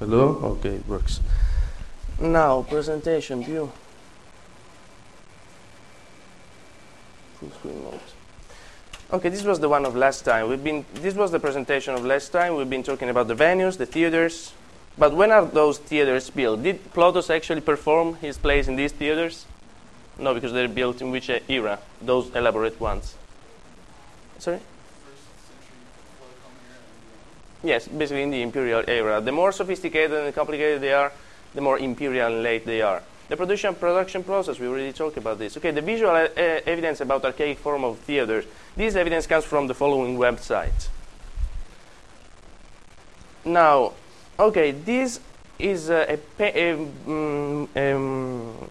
Hello? Okay, it works. Now, presentation view. Full screen mode. Okay, this was the one of last time. We've been, this was the presentation of last time. We've been talking about the venues, the theaters. But when are those theaters built? Did Plautus actually perform his plays in these theaters? No, because they're built in which era? Those elaborate ones. Sorry? Yes, basically in the imperial era. The more sophisticated and complicated they are, the more imperial and late they are. The production production process, we already talked about this. Okay, the visual uh, evidence about archaic form of theaters. This evidence comes from the following website. Now, okay, this is a, a, um, um,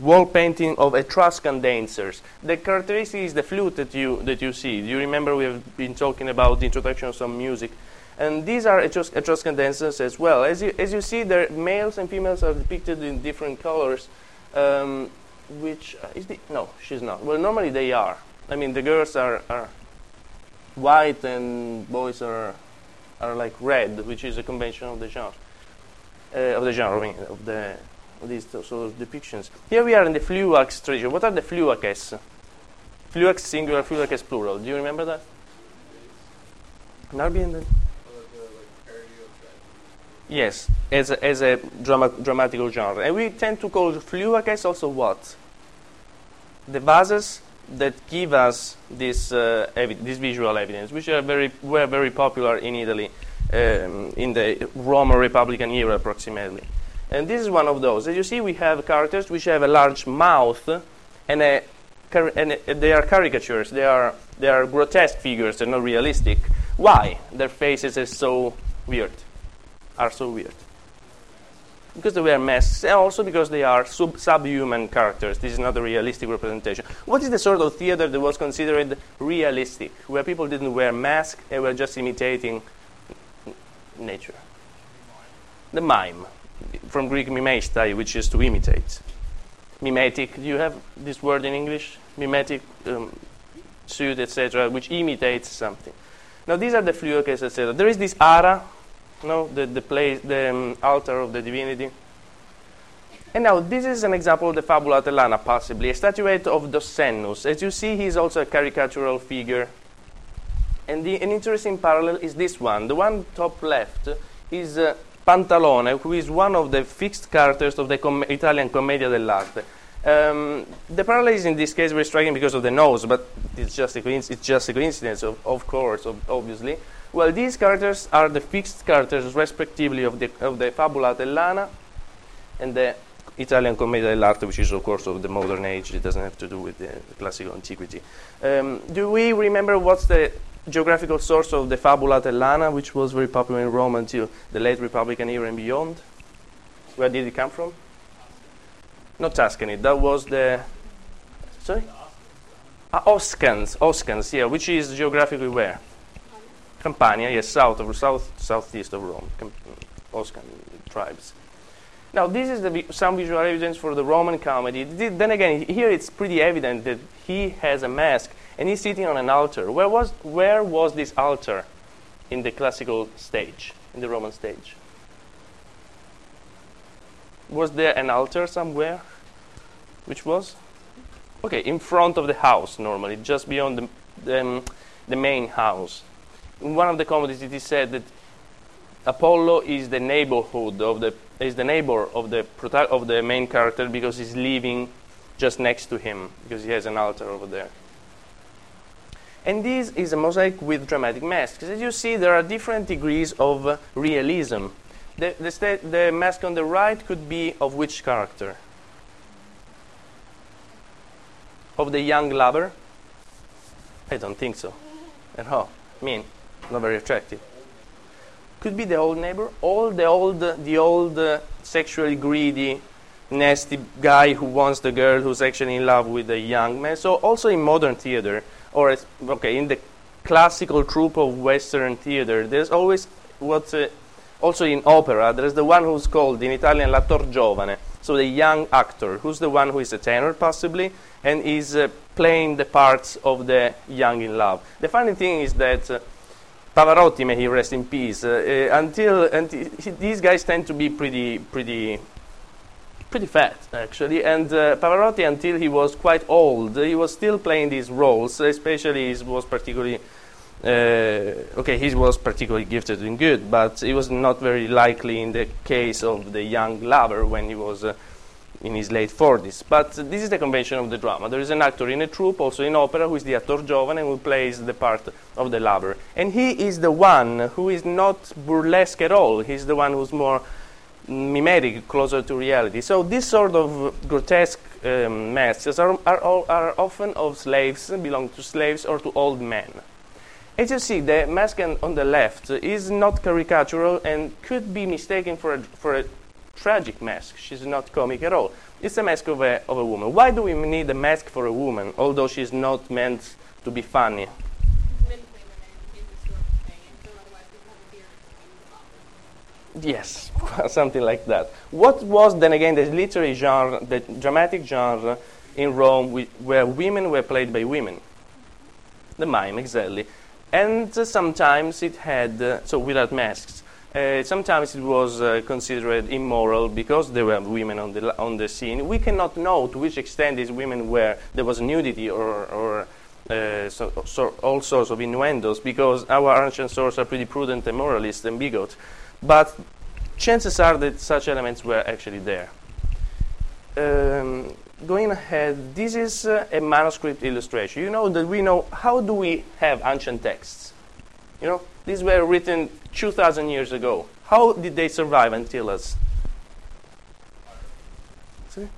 wall painting of Etruscan dancers. The characteristic is the flute that you that you see. Do you remember we have been talking about the introduction of some music? And these are Etrus Etruscan dancers as well. As you, as you see, the males and females are depicted in different colors, um, which uh, is the, no, she's not. Well, normally they are. I mean, the girls are, are white and boys are, are like red, which is a convention of the genre. Uh, of the genre, I mean, of the these sort of depictions. Here we are in the phlyax tradition. What are the phlyaces? Phlyax singular, phlyaces plural. Do you remember that? Narbi and then? Yes, as a, as a drama, dramatical genre. And we tend to call phlyaces also what? The vases that give us this, uh, this visual evidence, which are very, were very popular in Italy um, in the Roman Republican era approximately. And this is one of those. As you see, we have characters which have a large mouth and, a, and a, they are caricatures. They are, they are grotesque figures. They're not realistic. Why? Their faces are so weird are so weird? Because they wear masks, and also because they are sub- subhuman characters. This is not a realistic representation. What is the sort of theater that was considered realistic, where people didn't wear masks and were just imitating nature? The mime, from Greek mimestai, which is to imitate. Mimetic, do you have this word in English? Mimetic um, suit, etc., which imitates something. Now, these are the phlyaces, etc. There is this ara, no, the, the place, the um, altar of the divinity. And now this is an example of the Fabula Atellana, possibly a statuette of Dossennus. As you see, he's also a caricatural figure. And the, an interesting parallel is this one. The one top left is uh, Pantalone, who is one of the fixed characters of the com- Italian Commedia dell'arte. Um, the parallel is in this case very striking because of the nose, but it's just a, coinc- it's just a coincidence, of, of course, of, obviously. Well, these characters are the fixed characters, respectively, of the, of the Fabula Atellana and the Italian Commedia dell'arte, which is, of course, of the modern age. It doesn't have to do with the classical antiquity. Um, do we remember what's the geographical source of the Fabula Atellana, which was very popular in Rome until the late Republican era and beyond? Where did it come from? Not Tuscany. That was the. Sorry? Ah, Oscans. Oscans, yeah, which is geographically where? Campania, yes, south of south southeast of Rome, Oscan tribes. Now, this is the, some visual evidence for the Roman comedy. Then again, here it's pretty evident that he has a mask and he's sitting on an altar. Where was where was this altar in the classical stage, in the Roman stage? Was there an altar somewhere? Which was? Okay, in front of the house normally, just beyond the, the, um, the main house in one of the comedies it is said that Apollo is the neighborhood of the is the neighbor of the of the main character because he's living just next to him because he has an altar over there. And this is a mosaic with dramatic masks. As you see, there are different degrees of realism. The, the, the mask on the right could be of which character? Of the young lover? I don't think so. All. I mean, not very attractive. Could be the old neighbor, all the old, the old uh, sexually greedy, nasty guy who wants the girl who's actually in love with the young man. So also in modern theater, or as, okay, in the classical troupe of Western theater, there's always what's uh, also in opera. There's the one who's called in Italian l'attor giovane, so the young actor, who's the one who is a tenor possibly, and is uh, playing the parts of the young in love. The funny thing is that. Uh, Pavarotti, may he rest in peace. Uh, uh, until, these guys tend to be pretty, pretty, pretty fat actually. And uh, Pavarotti, until he was quite old, he was still playing these roles. Especially, he was particularly uh, okay. He was particularly gifted and good, but it was not very likely in the case of the young lover when he was uh, in his late 40s. But this is the convention of the drama. There is an actor in a troupe, also in opera, who is the actor giovane, and who plays the part of the lover. And he is the one who is not burlesque at all. He's the one who's more mimetic, closer to reality. So this sort of grotesque um, masks are, are, are often of slaves, belong to slaves or to old men. As you see, the mask on the left is not caricatural and could be mistaken for a, for a tragic mask. She's not comic at all. It's a mask of a, of a woman. Why do we need a mask for a woman, although she's not meant to be funny? Yes, something like that. What was then again the literary genre, the dramatic genre in Rome, where women were played by women? The mime, exactly. And uh, sometimes it had, uh, so without masks. Uh, sometimes it was uh, considered immoral because there were women on the, on the scene. We cannot know to which extent these women were, there was nudity or, or uh, so, so all sorts of innuendos because our ancient sources are pretty prudent and moralist and bigot. But chances are that such elements were actually there. Um, going ahead, this is uh, a manuscript illustration. You know that we know how do we have ancient texts? You know, these were written 2,000 years ago. How did they survive until us? Wires.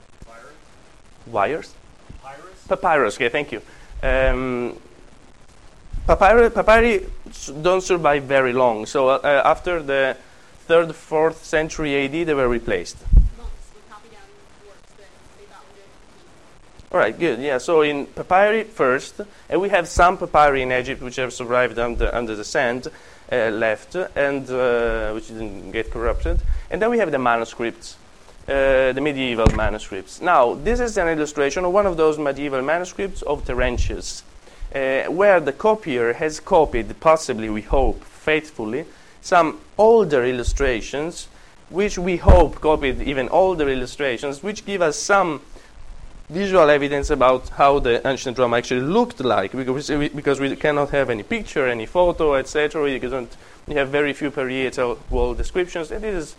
Wires? Papyrus. Papyrus, okay, thank you. Um, papyri, papyri don't survive very long. So uh, after the third, fourth century AD, they were replaced. All right, good. Yeah, so in papyri first, and we have some papyri in Egypt which have survived under, under the sand, uh, left, and uh, which didn't get corrupted. And then we have the manuscripts, uh, the medieval manuscripts. Now, this is an illustration of one of those medieval manuscripts of Terentius, uh, where the copier has copied, possibly, we hope, faithfully, some older illustrations, which we hope copied even older illustrations, which give us some visual evidence about how the ancient drama actually looked like because we, because we cannot have any picture, any photo, etc. We, we have very few parietal wall descriptions, and this is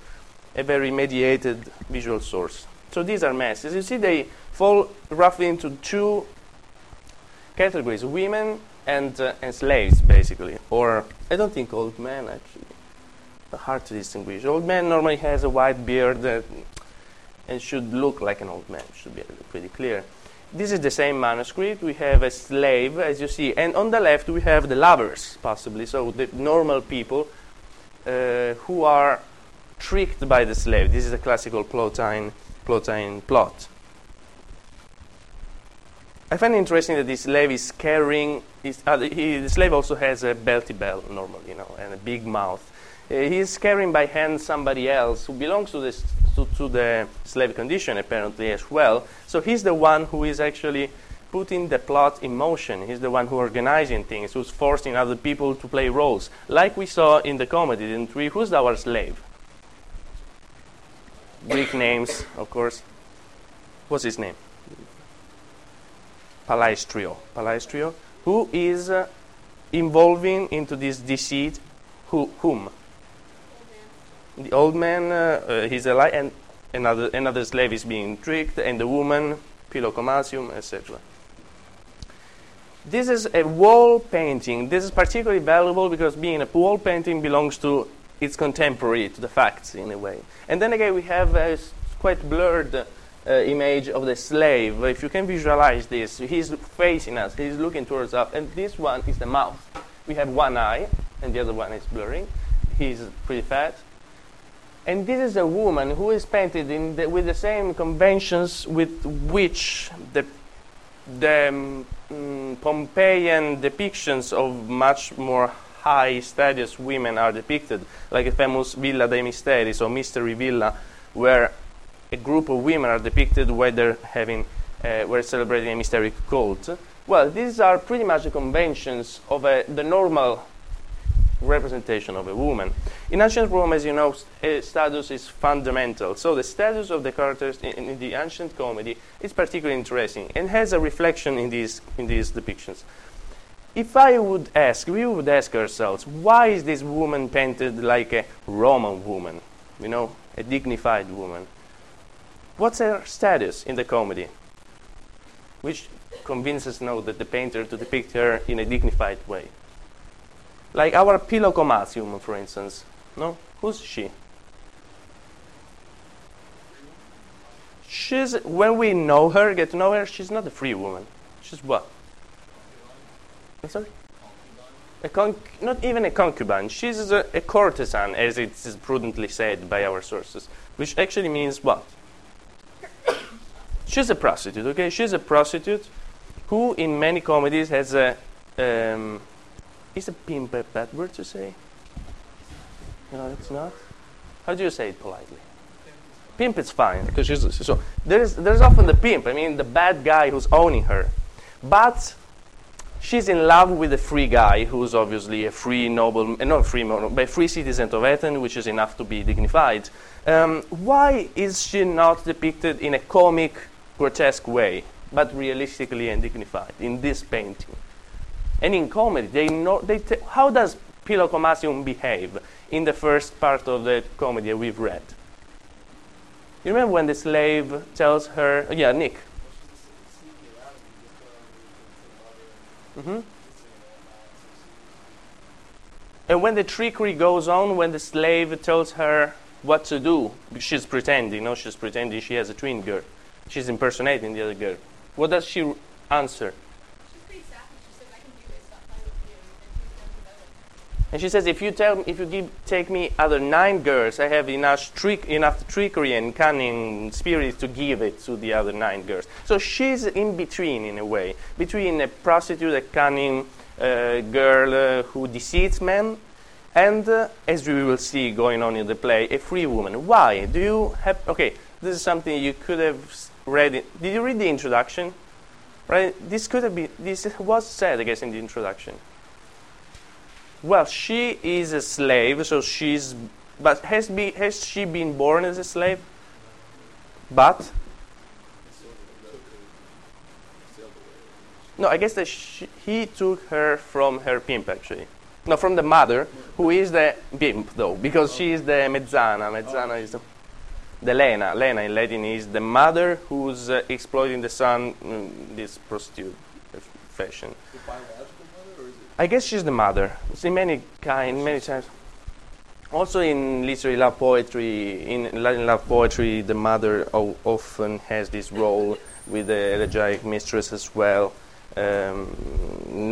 a very mediated visual source. So these are masses. You see, they fall roughly into two categories women and, uh, and slaves, basically. Or, I don't think old men, actually. Hard to distinguish. Old man normally has a white beard, uh, and should look like an old man, should be pretty clear. This is the same manuscript. We have a slave, as you see, and on the left we have the lovers, possibly, so the normal people uh, who are tricked by the slave. This is a classical Plautine, Plautine plot. I find it interesting that this slave is carrying, his, uh, he, the slave also has a belty bell, normally, you know, and a big mouth. Uh, he is carrying by hand somebody else who belongs to this to, to the slave condition apparently as well. So he's the one who is actually putting the plot in motion. He's the one who organizing things, who's forcing other people to play roles. Like we saw in the comedy, in three, who's our slave? Greek names, of course. What's his name? Palaestrio. Palaestrio, who is uh, involving into this deceit who, whom? The old man, uh, uh, he's alive, and another, another slave is being tricked, and the woman, Philocomasium, etc. This is a wall painting. This is particularly valuable because being a wall painting belongs to its contemporary, to the facts in a way. And then again, we have a quite blurred uh, image of the slave. If you can visualize this, he's facing us, he's looking towards us, and this one is the mouth. We have one eye, and the other one is blurring. He's pretty fat. And this is a woman who is painted the, with the same conventions with which the, the um, Pompeian depictions of much more high status women are depicted, like a famous Villa dei Misteri, so Mystery Villa, where a group of women are depicted whether having, uh, were celebrating a mysterious cult. Well, these are pretty much the conventions of the normal representation of a woman. In ancient Rome, as you know, st- eh, status is fundamental. So the status of the characters in, in, the ancient comedy is particularly interesting and has a reflection in these, in these depictions. If I would ask, we would ask ourselves, why is this woman painted like a Roman woman? You know, a dignified woman. What's her status in the comedy? Which convinces now that the painter to depict her in a dignified way. Like our Philocomasium, for instance. No? Who's she? She's, when we know her, get to know her, she's not a free woman. She's what? I'm sorry? A conc- not even a concubine. She's a, a courtesan, as it is prudently said by our sources, which actually means what? She's a prostitute, okay? She's a prostitute who, in many comedies, has a. Um, is a pimp a bad word to say? No, it's not. How do you say it politely? Pimp is fine because she's so. There's there's often the pimp. I mean, the bad guy who's owning her, but she's in love with a free guy who's obviously a free noble, uh, not free, but a free citizen of Athens, which is enough to be dignified. Um, why is she not depicted in a comic, grotesque way, but realistically and dignified in this painting? And in comedy, they know they how does Philocomasium behave in the first part of the comedy we've read? You remember when the slave tells her, oh, yeah, Nick. Mm-hmm. And when the trickery goes on, when the slave tells her what to do, she's pretending, no, she's pretending she has a twin girl. She's impersonating the other girl. What does she answer? And she says, if you tell, if you give, take me other nine girls, I have enough, trick, enough trickery and cunning spirit to give it to the other nine girls. So she's in between, in a way, between a prostitute, a cunning uh, girl uh, who deceives men, and uh, as we will see going on in the play, a free woman. Why? Do you have? Okay, this is something you could have read. It. Did you read the introduction? Right. This could have been. This was said, I guess, in the introduction. Well, she is a slave, so she's. But has, be, has she been born as a slave? But? No, I guess that she, he took her from her pimp, actually. No, from the mother, who is the pimp, though, because she is the mezzana. Mezzana is the, the Lena. Lena in Latin is the mother who's uh, exploiting the son in this prostitute fashion. I guess she's the mother. See many kind, many times. Also in literary love poetry, in Latin love poetry, the mother o- often has this role with the elegiac mistress as well. Um,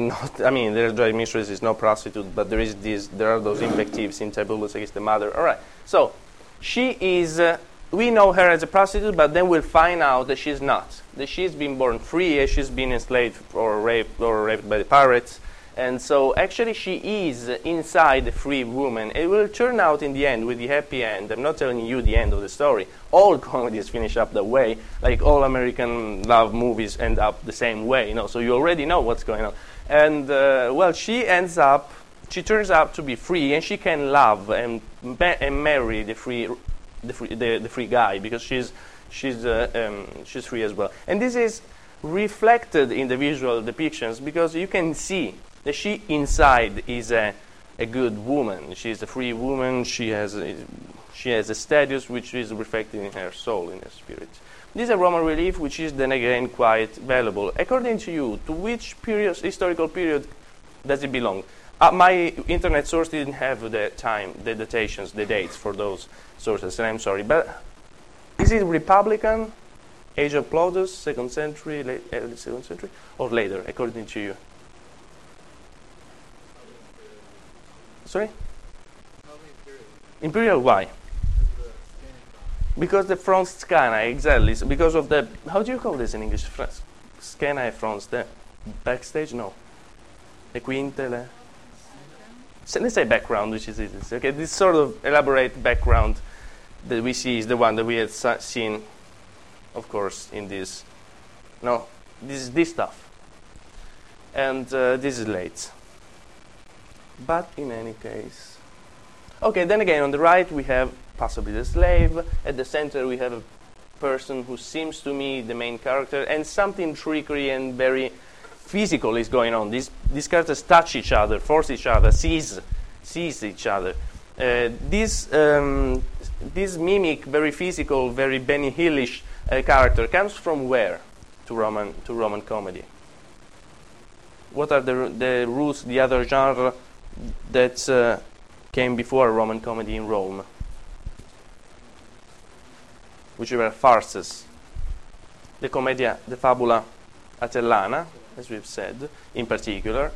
not, I mean, the elegiac mistress is no prostitute, but there is this. There are those invectives in Tibullus against the mother. All right. So she is. Uh, we know her as a prostitute, but then we'll find out that she's not. That she's been born free, as she's been enslaved or raped or raped by the pirates. And so actually she is inside a free woman. It will turn out in the end with the happy end. I'm not telling you the end of the story. All comedies finish up that way. Like all American love movies end up the same way, you know. So you already know what's going on. And uh, well, she ends up, she turns out to be free and she can love and, ma- and marry the free, the free, the, the free guy because she's, she's, uh, um, she's free as well. And this is reflected in the visual depictions because you can see that she inside is a, a good woman. She is a free woman. She has a, she has a status which is reflected in her soul, in her spirit. This is a Roman relief which is then again quite valuable. According to you, to which period, historical period does it belong? Uh, my internet source didn't have the time, the datations, the dates for those sources, and I'm sorry. But is it Republican, age of Plautus, second century, late, early second century, or later, according to you? Sorry? Imperial why? Because the front scana, exactly. Because of the, how do you call this in English? Scana e front, the backstage? No. The quintele? So let's say background, which is easy. Okay, this sort of elaborate background that we see is the one that we had seen, of course, in this. No, this is this stuff. And uh, this is late. But in any case. Okay, then again, on the right we have possibly the slave. At the center we have a person who seems to me the main character, and something trickery and very physical is going on. These, these characters touch each other, force each other, seize, seize each other. Uh, this, um, this mimic, very physical, very Benny Hillish uh, character comes from where to Roman, to Roman comedy? What are the, the roots, the other genre that uh, came before Roman comedy in Rome? Which were farces. The commedia, the fabula atellana, as we've said, in particular,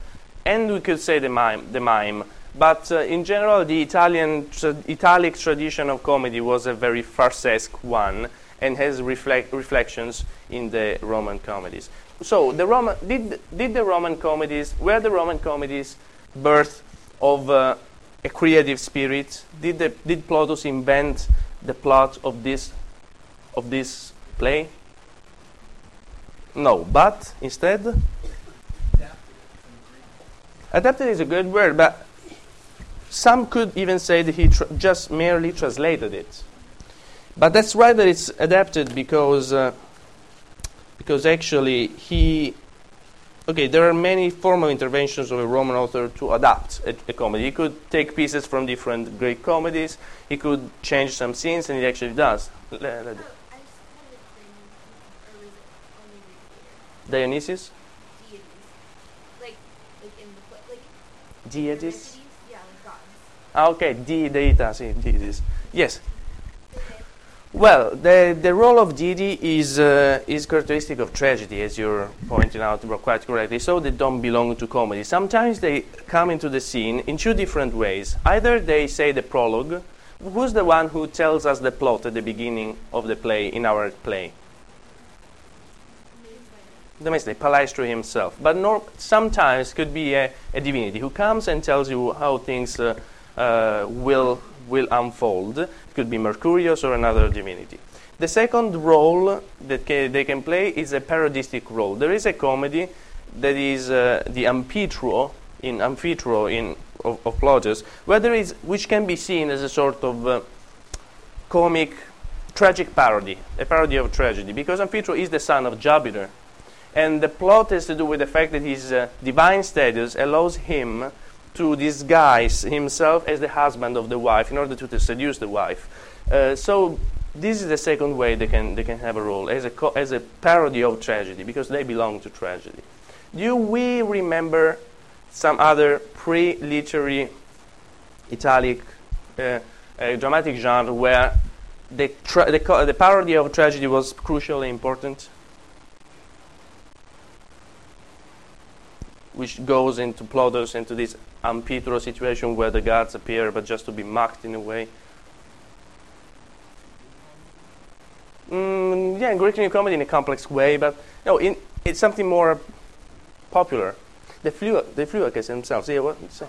and we could say the mime. The mime. But uh, in general, the Italian tra- Italic tradition of comedy was a very farsesque one and has reflect- reflections in the Roman comedies. So, the Roman, did, did the Roman comedies, were the Roman comedies birth of uh, a creative spirit? Did, the, did Plautus invent the plot of this, of this play? No, but instead, adapted is a good word, but some could even say that he just merely translated it. But that's right that it's adapted because, uh, because actually he. Okay, there are many formal interventions of a Roman author to adapt a, a comedy. He could take pieces from different Greek comedies, he could change some scenes, and he actually does. Le- Oh, I just wanted to or was it only Greek Dionysius? deities? Like, like in the like Deities? Yeah, like gods. Ah, okay, di deita, sì, deities. Yes. Well, the, the role of deity is, uh, is characteristic of tragedy, as you're pointing out quite correctly, so they don't belong to comedy. Sometimes they come into the scene in two different ways. Either they say the prologue, who's the one who tells us the plot at the beginning of the play, in our play? the Maestri, Palaestrio himself. But nor, sometimes could be a, a divinity who comes and tells you how things uh, will, will unfold. It could be Mercurius or another divinity. The second role that ca- they can play is a parodistic role. There is a comedy that is uh, the Amphitryo in Amphitryo in of, of Plautus, where there is, which can be seen as a sort of uh, comic, tragic parody, a parody of tragedy, because Amphitryo is the son of Jupiter, and the plot has to do with the fact that his uh, divine status allows him to disguise himself as the husband of the wife in order to, to seduce the wife. Uh, so this is the second way they can, they can have a role, as a, co- as a parody of tragedy, because they belong to tragedy. Do we remember some other pre-literary Italic uh, uh, dramatic genre where the, tra- the, co- the parody of tragedy was crucially important? Which goes into Plautus into this Amphitryo situation where the gods appear but just to be mocked in a way. Mm, yeah, in Greek New Comedy in a complex way, but no, in, it's something more popular. The flu, the Phlyaces themselves. Yeah, what? To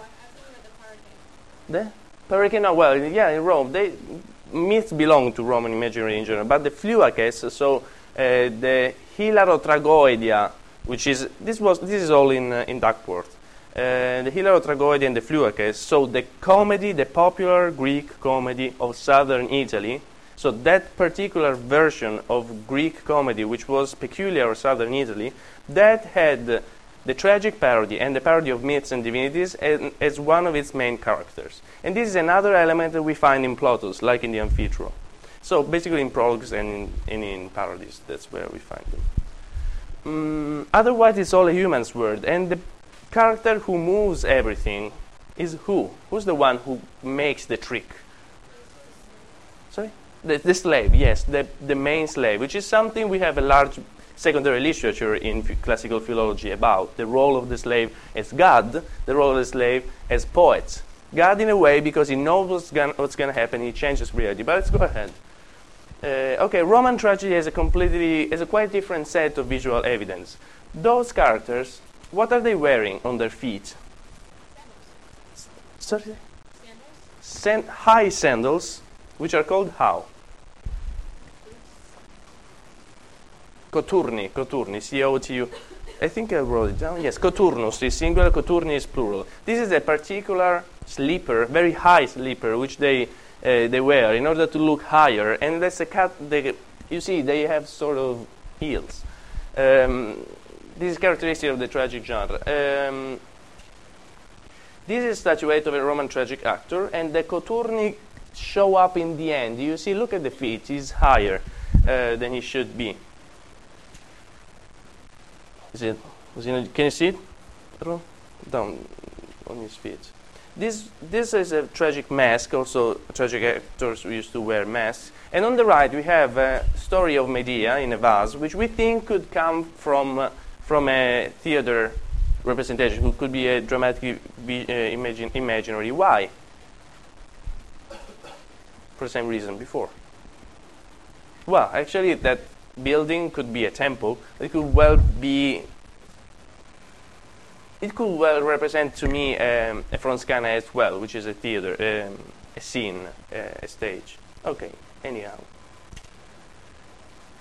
the Hurricane, oh, well, yeah, in Rome, they myths belong to Roman imagery in general, but the Phlyaces, so uh, the Hilarotragoedia, which is this was this is all in uh, in Duckworth. Uh, the Hilarotragoedia and the Phlyaces, so the comedy, the popular Greek comedy of southern Italy. So that particular version of Greek comedy, which was peculiar of southern Italy, that had the tragic parody and the parody of myths and divinities as, as one of its main characters. And this is another element that we find in Plautus, like in the Amphitryo. So basically in prologues and in, and in parodies, that's where we find them. Mm, otherwise, it's all a human's word, and the character who moves everything is who? Who's the one who makes the trick? Sorry? The, the slave, yes, the, the main slave, which is something we have a large secondary literature in classical philology about. The role of the slave as God, the role of the slave as poet. God, in a way, because he knows what's going to happen, he changes reality. But let's go ahead. Uh, okay, Roman tragedy has a completely, has a quite different set of visual evidence. Those characters, what are they wearing on their feet? Sorry? Sandals? San- high sandals, which are called how? Coturni, coturni, C-O-T-U. I think I wrote it down. Yes, coturnus is singular, coturni is plural. This is a particular sleeper, very high sleeper, which they they wear in order to look higher. And that's a cat. They, you see, they have sort of heels. Um, this is characteristic of the tragic genre. Um, this is a statuette of a Roman tragic actor, and the coturni show up in the end. You see, look at the feet; he's higher uh, than he should be. Is it can you see it? Down on his feet. This this is a tragic mask. Also, tragic actors used to wear masks. And on the right, we have a story of Medea in a vase, which we think could come from uh, from a theater representation, who could be a dramatic uh, imagine, imaginary. Why? For the same reason before. Well, actually, that building could be a temple. It could well be. It could well represent to me um, a Fronscana as well, which is a theater, um, a scene, uh, a stage. Okay. Anyhow.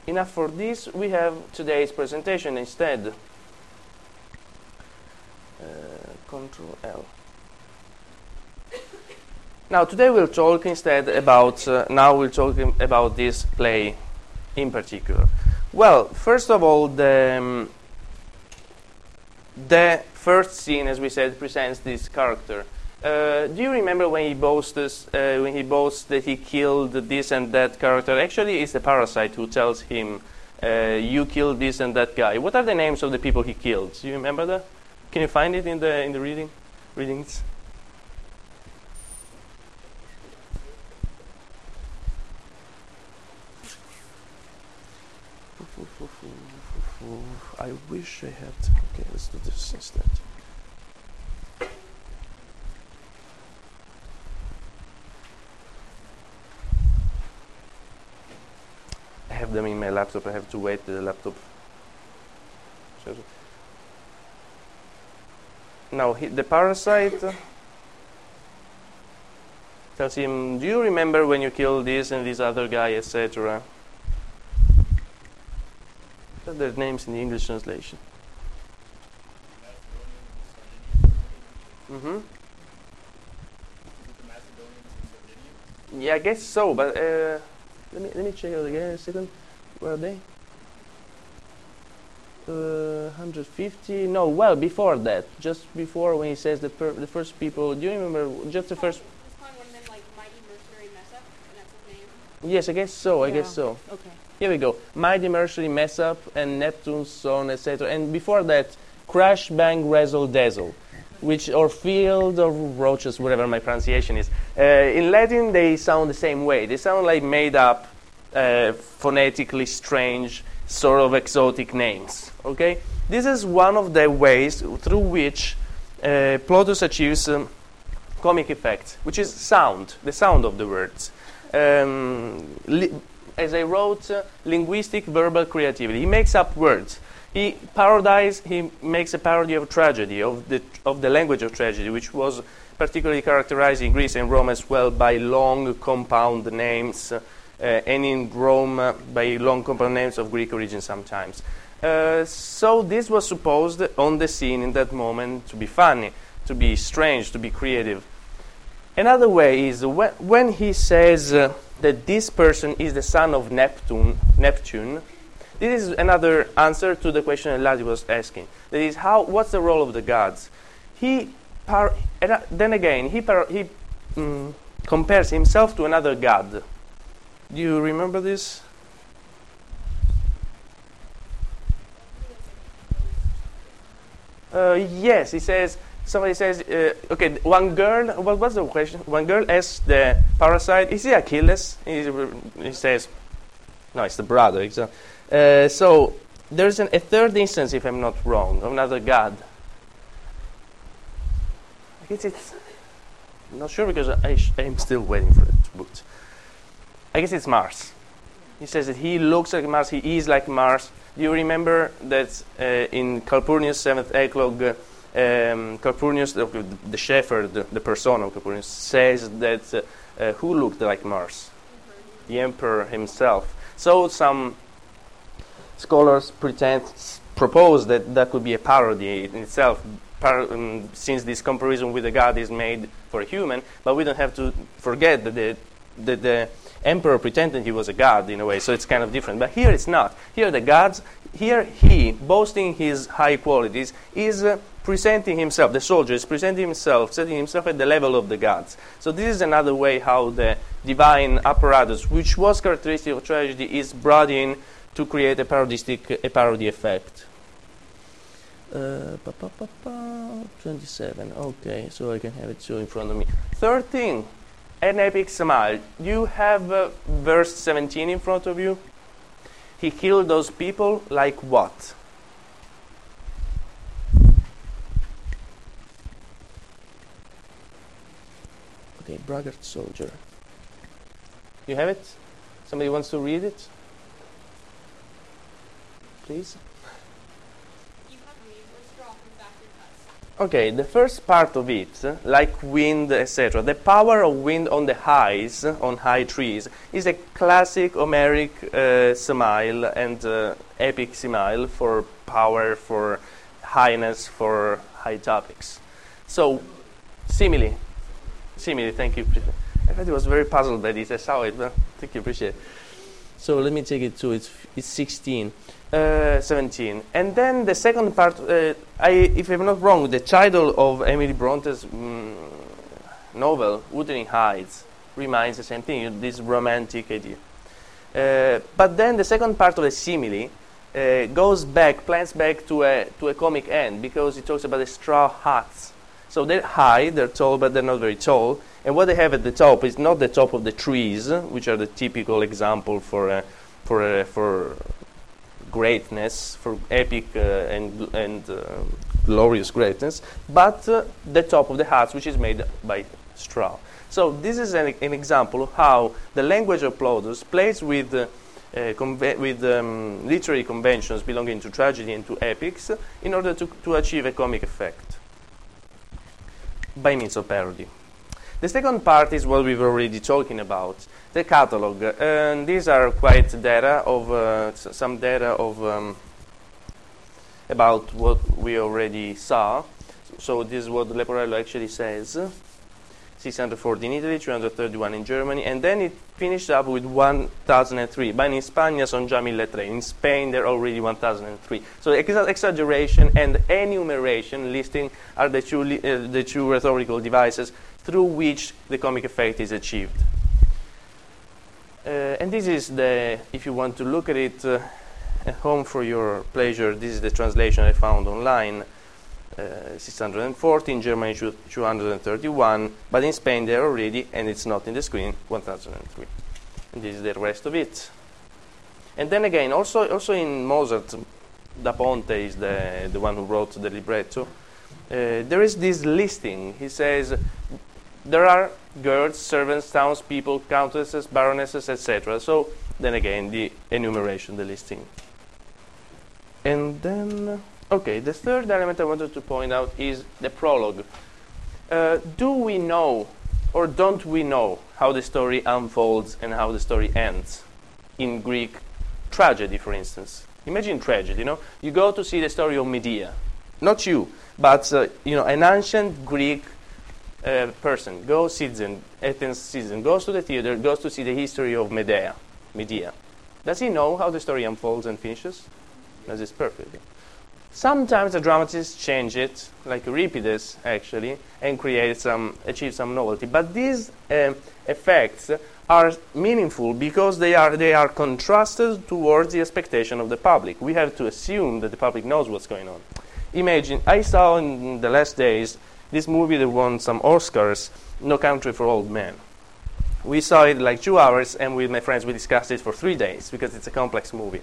Enough for this. We have today's presentation instead. Uh, Control L. Now today we'll talk instead about. Uh, now we'll talk about this play in particular. Well, first of all, the um, the first scene, as we said, presents this character. Uh, do you remember when he boasts uh, when he boasts that he killed this and that character? Actually, it's the parasite who tells him, uh, "You killed this and that guy." What are the names of the people he killed? Do you remember that? Can you find it in the in the reading readings? I wish I had. Okay, let's do this instead. I have them in my laptop. I have to wait the laptop. Now he, the parasite tells him, "Do you remember when you killed this and this other guy, etc." Their names in the English translation? Mm-hmm. Yeah, I guess so, but uh, let me let me check it again a second. Where are they? Uh, 150? No, well before that, just before when he says the per- the first people. Do you remember just the first? Was calling one of them like mighty mercenary mess up, and that's his name. Yes, I guess so. I Yeah. guess so. Okay. Here we go. Mighty Mercury mess up and Neptune's son, etc. And before that, crash, bang, razzle, dazzle, which or field or roaches, whatever my pronunciation is. Uh, in Latin, they sound the same way. They sound like made up, uh, phonetically strange, sort of exotic names. Okay, this is one of the ways through which uh, Plautus achieves um, comic effect, which is sound, the sound of the words. Um, as I wrote, uh, linguistic verbal creativity. He makes up words. He parodies. He makes a parody of tragedy, of the of the language of tragedy, which was particularly characterized in Greece and Rome as well by long compound names, uh, and in Rome uh, by long compound names of Greek origin sometimes. Uh, so this was supposed on the scene in that moment to be funny, to be strange, to be creative. Another way is when, when he says uh, that this person is the son of Neptune, Neptune. This is another answer to the question that Ladi was asking. That is, how? What's the role of the gods? He, par, uh, then again, he par, he mm, compares himself to another god. Do you remember this? Uh, yes, he says. Somebody says, uh, okay, one girl. What was the question? One girl asks the parasite, "Is he Achilles?" He, he says, "No, it's the brother." Uh, so there's an, a third instance, if I'm not wrong, of another god. I guess it's. I'm not sure because I I'm still waiting for it. But I guess it's Mars. He says that he looks like Mars. He is like Mars. Do you remember that uh, in Calpurnius' seventh eclogue, um, Calpurnius, the, the shepherd, the, the persona of Calpurnius, says that uh, uh, who looked like Mars? The emperor himself. So some scholars pretend propose that that could be a parody in itself, par- um, since this comparison with the god is made for a human. But we don't have to forget that the, that the emperor pretended he was a god in a way, so it's kind of different. But here it's not. Here the gods, here he, boasting his high qualities, is uh, presenting himself, the soldier is presenting himself, setting himself at the level of the gods. So this is another way how the divine apparatus, which was characteristic of tragedy, is brought in to create a parodistic, a parody effect. Uh, pa, pa, pa, pa, 27, okay, so I can have it so in front of me. 13, an epic smile. You have uh, verse 17 in front of you. He killed those people like what? Okay, braggart soldier. You have it? Somebody wants to read it? Please? You have me or straw from factory cuts. Okay, the first part of it, like wind, etc., the power of wind on the highs, on high trees, is a classic Homeric uh, smile and uh, epic smile for power, for highness, for high topics. So, simile. Simile, thank you. I thought it was very puzzled by this. I saw it, but thank you, appreciate it. So let me take it to it's, it's 16. Uh, 17. And then the second part, uh, I, if I'm not wrong, the title of Emily Bronte's mm, novel, Wuthering Heights, reminds the same thing, this romantic idea. Uh, but then the second part of the simile uh, goes back, plants back to a, to a comic end because it talks about the straw hats. So they're high, they're tall, but they're not very tall. And what they have at the top is not the top of the trees, which are the typical example for, uh, for, uh, for greatness, for epic uh, and, and uh, glorious greatness, but uh, the top of the hats, which is made by straw. So this is an, an example of how the language of Plautus plays with, uh, conve- with um, literary conventions belonging to tragedy and to epics in order to, to achieve a comic effect by means of parody. The second part is what we were already talking about, the catalog. And these are quite data of uh, some data of um, about what we already saw. So this is what Leporello actually says. 640 in Italy, 331 in Germany, and then it finished up with 1003. But in son già 1003. In Spain, they're already 1003. So exa- exaggeration and enumeration listing are the two, uh, the two rhetorical devices through which the comic effect is achieved. Uh, and this is the, if you want to look at it uh, at home for your pleasure, this is the translation I found online. Uh, 640 in Germany, 231, but in Spain they're already, and it's not in the screen, 1003. And this is the rest of it. And then again, also, also in Mozart, Da Ponte is the, the one who wrote the libretto. Uh, there is this listing. He says there are girls, servants, townspeople, countesses, baronesses, etc. So then again, the enumeration, the listing. And then, okay, the third element I wanted to point out is the prologue. Uh, do we know or don't we know how the story unfolds and how the story ends in Greek tragedy, for instance? Imagine tragedy, you know? You go to see the story of Medea. Not you, but, uh, you know, an ancient Greek uh, person, goes citizen, Athens citizen, goes to the theater, goes to see the history of Medea. Medea. Does he know how the story unfolds and finishes? Does it perfectly? Sometimes the dramatists change it, like Euripides actually, and create some, achieve some novelty. But these um, effects are meaningful because they are, they are contrasted towards the expectation of the public. We have to assume that the public knows what's going on. Imagine, I saw in the last days this movie that won some Oscars, No Country for Old Men. We saw it like two hours, and with my friends we discussed it for three days because it's a complex movie.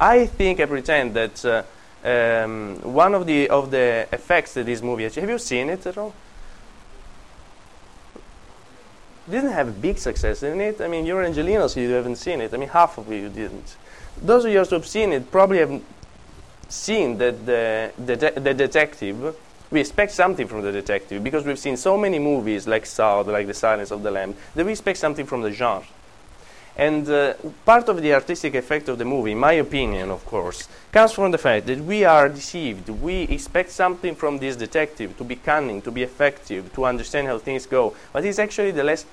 I think I pretend that uh, um, one of the of the effects that this movie. Have you seen it at all? Didn't have a big success, didn't it? I mean, you're Angelenos, you haven't seen it. I mean, half of you didn't. Those of you who have seen it probably have seen that the, the, the detective. We expect something from the detective because we've seen so many movies like Saw, like The Silence of the Lamb, that we expect something from the genre. And uh, part of the artistic effect of the movie, in my opinion, of course, comes from the fact that we are deceived. We expect something from this detective to be cunning, to be effective, to understand how things go. But he's actually the, less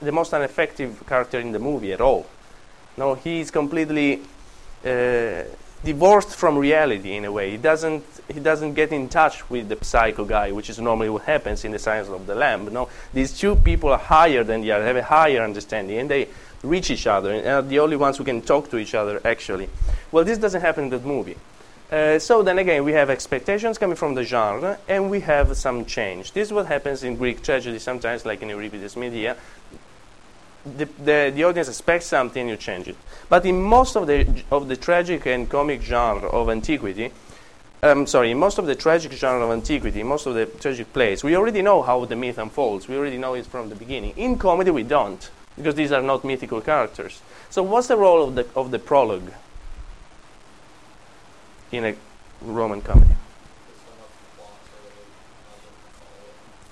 the most ineffective character in the movie at all. No, he is completely uh, divorced from reality in a way. He doesn't, he doesn't get in touch with the psycho guy, which is normally what happens in the Science of the Lamb. No, these two people are higher than the other, have a higher understanding, and they reach each other and are the only ones who can talk to each other actually. Well, this doesn't happen in that movie. Uh, so then again, we have expectations coming from the genre, and we have some change. This is what happens in Greek tragedy sometimes, like in Euripides' Medea. The, the, the audience expects something, you change it. But in most of the, of the tragic and comic genre of antiquity, I'm um, sorry, in most of the tragic genre of antiquity, most of the tragic plays, we already know how the myth unfolds. We already know it from the beginning. In comedy, we don't because these are not mythical characters. So, what's the role of the, of the prologue in a Roman comedy?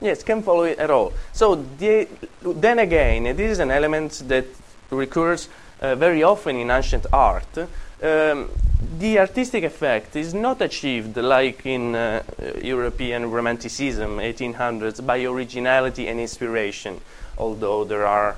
Yes, can follow it at all. So, the, then again, this is an element that recurs uh, very often in ancient art. Um, the artistic effect is not achieved like in uh, European Romanticism, 1800s, by originality and inspiration, although there are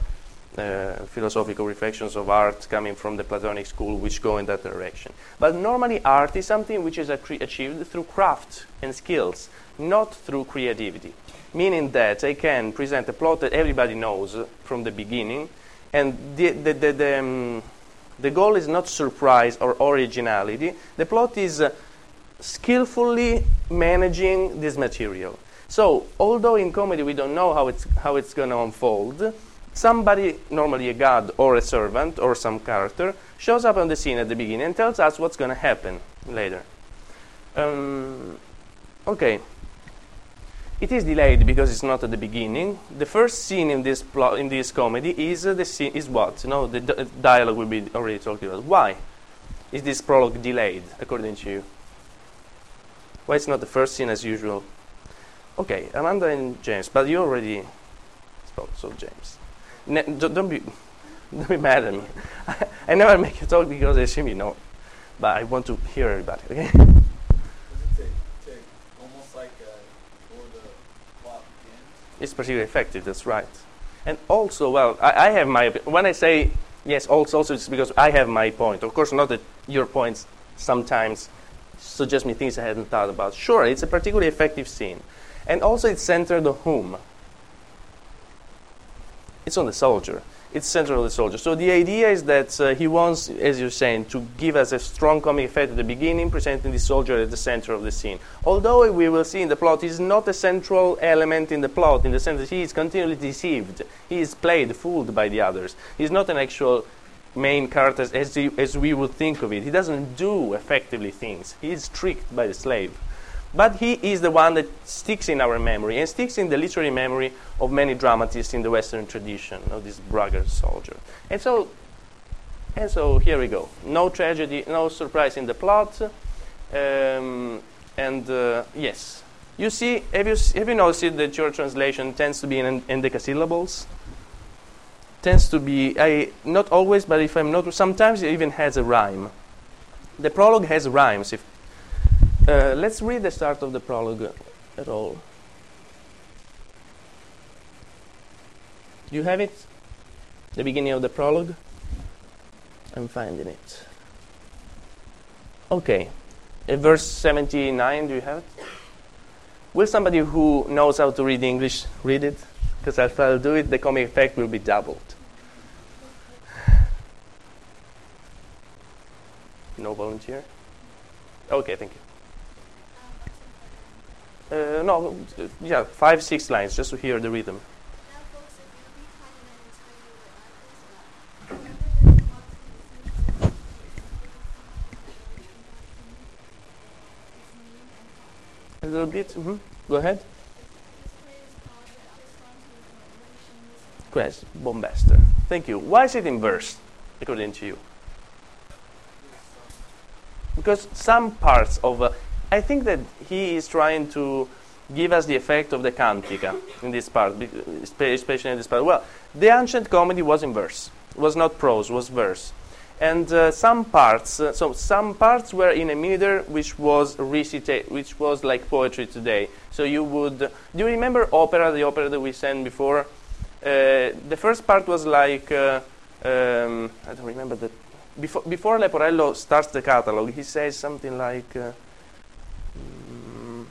uh, philosophical reflections of art coming from the Platonic school which go in that direction. But normally, art is something which is achieved through craft and skills, not through creativity. Meaning that I can present a plot that everybody knows from the beginning, and the, the, the, the, um, the goal is not surprise or originality. The plot is uh, skillfully managing this material. So, although in comedy we don't know how it's, how it's going to unfold, somebody, normally a god or a servant or some character, shows up on the scene at the beginning and tells us what's going to happen later. Um, okay. It is delayed because it's not at the beginning. The first scene in this plot, in this comedy is uh, the scene is what? No, the di- dialogue will be already talked about. Why is this prologue delayed, according to you? Why it's not the first scene as usual? Okay, Amanda and James, but you already spoke, so James. Ne- don't, don't be don't be mad at me. I never make a talk because I assume you know, but I want to hear everybody. Okay. Does it take, take almost like uh, before the plot begins? It's particularly effective. That's right. And also, well, I, I have my when I say yes. Also, also it's because I have my point. Of course, not that your points sometimes suggest me things I hadn't thought about. Sure, it's a particularly effective scene, and also it's centered on whom? It's on the soldier. It's central on the soldier. So the idea is that uh, he wants, as you're saying, to give us a strong comic effect at the beginning, presenting the soldier at the center of the scene. Although we will see in the plot, he's not a central element in the plot, in the sense that he is continually deceived. He is played, fooled by the others. He's not an actual main character as, he, as we would think of it. He doesn't do effectively things. He is tricked by the slave. But he is the one that sticks in our memory and sticks in the literary memory of many dramatists in the Western tradition of this braggart soldier. And so, and so here we go. No tragedy, no surprise in the plot. Um, and uh, yes, you see, have you, have you noticed that your translation tends to be in endecasyllables? Tends to be, I, not always, but if I'm not, sometimes it even has a rhyme. The prologue has rhymes. If uh, let's read the start of the prologue at all. Do you have it? The beginning of the prologue? I'm finding it. Okay. Uh, verse 79, do you have it? Will somebody who knows how to read English read it? Because if I'll do it, the comic effect will be doubled. No volunteer? Okay, thank you. Uh, no, yeah, five, six lines just to hear the rhythm. A little bit. hmm Go ahead. Quest, Bombaster. Thank you. Why is it in verse, according to you? Because some parts of, uh, I think that he is trying to give us the effect of the cantica in this part, especially in this part. Well, the ancient comedy was in verse. It was not prose, was verse. And uh, some parts, uh, so some parts were in a meter which was recita- which was like poetry today. So you would, do you remember opera, the opera that we sang before? Uh, the first part was like, uh, um, I don't remember that. before, before Leporello starts the catalog, he says something like, uh, mm,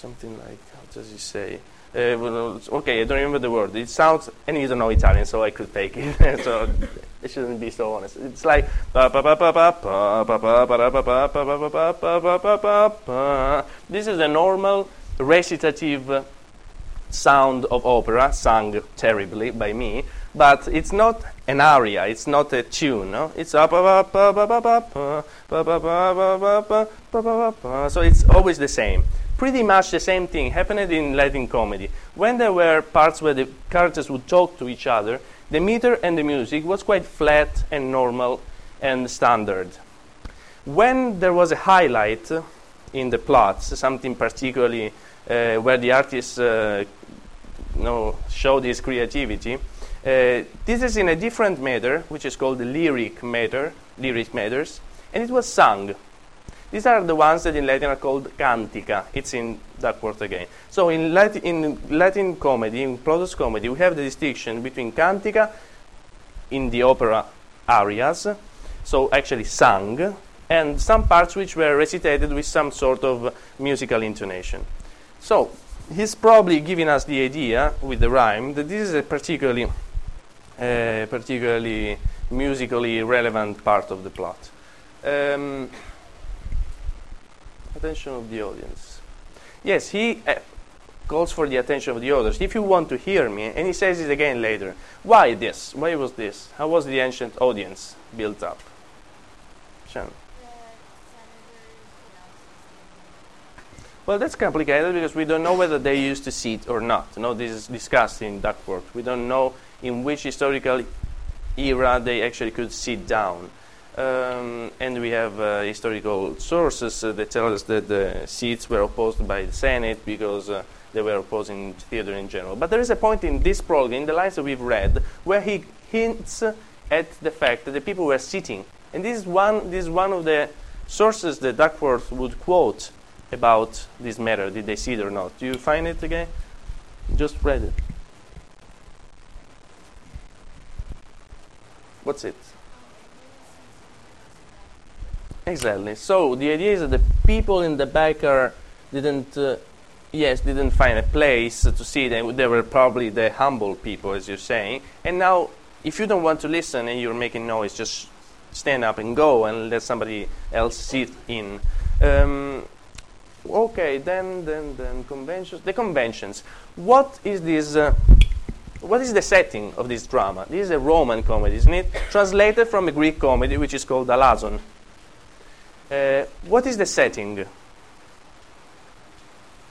something like, how does he say? Uh, well, okay, I don't remember the word. It sounds, and you don't know Italian, so I could take it. so it shouldn't be so honest. It's like this is a normal recitative sound of opera, sung terribly by me, but it's not an aria. It's not a tune. No? It's so it's always the same pretty much the same thing happened in Latin comedy. When there were parts where the characters would talk to each other, the meter and the music was quite flat and normal and standard. When there was a highlight in the plots, something particularly uh, where the artist uh, you know, showed his creativity, uh, this is in a different meter, which is called the lyric meter, lyric meters, and it was sung. These are the ones that in Latin are called cantica. It's in Duckworth again. So in Latin, in Latin comedy, in Plautus comedy, we have the distinction between cantica in the opera arias, so actually sung, and some parts which were recitated with some sort of musical intonation. So he's probably giving us the idea with the rhyme that this is a particularly, uh, particularly musically relevant part of the plot. Um, attention of the audience. Yes, he uh, calls for the attention of the others. If you want to hear me, and he says it again later. Why this? Why was this? How was the ancient audience built up? Shan. The senators announced Well, that's complicated because we don't know whether they used to sit or not. No, this is discussed in Duckworth. We don't know in which historical era they actually could sit down. Um, and we have uh, historical sources uh, that tell us that the seats were opposed by the Senate because uh, they were opposing theater in general. But there is a point in this prologue, in the lines that we've read, where he hints at the fact that the people were sitting. And this is one, this is one of the sources that Duckworth would quote about this matter. Did they sit or not? Do you find it again? Just read it. What's it? Exactly. So the idea is that the people in the back are didn't, uh, yes, didn't find a place to sit. They, they were probably the humble people, as you're saying. And now, if you don't want to listen and you're making noise, just stand up and go and let somebody else sit in. Um, okay, then, then, then conventions. The conventions. What is this? Uh, what is the setting of this drama? This is a Roman comedy, isn't it? Translated from a Greek comedy, which is called Alazon. Uh, what is the setting?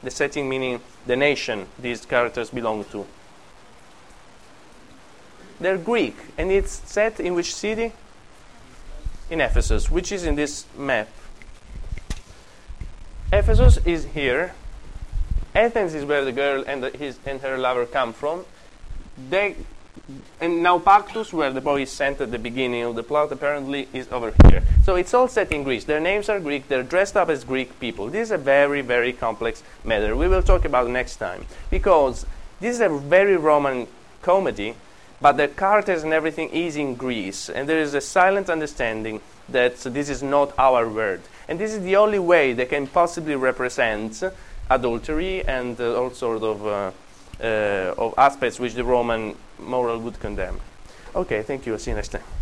The setting meaning the nation these characters belong to. They're Greek, and it's set in which city? In Ephesus, which is in this map. Ephesus is here. Athens is where the girl and, the, his, and her lover come from. They, and Naupactus, where the boy is sent at the beginning of the plot, apparently is over here. So it's all set in Greece. Their names are Greek. They're dressed up as Greek people. This is a very, very complex matter. We will talk about next time because this is a very Roman comedy, but the characters and everything is in Greece, and there is a silent understanding that this is not our word, and this is the only way they can possibly represent adultery and uh, all sort of uh, Uh, of aspects which the Roman moral would condemn. Okay, thank you. See you next time.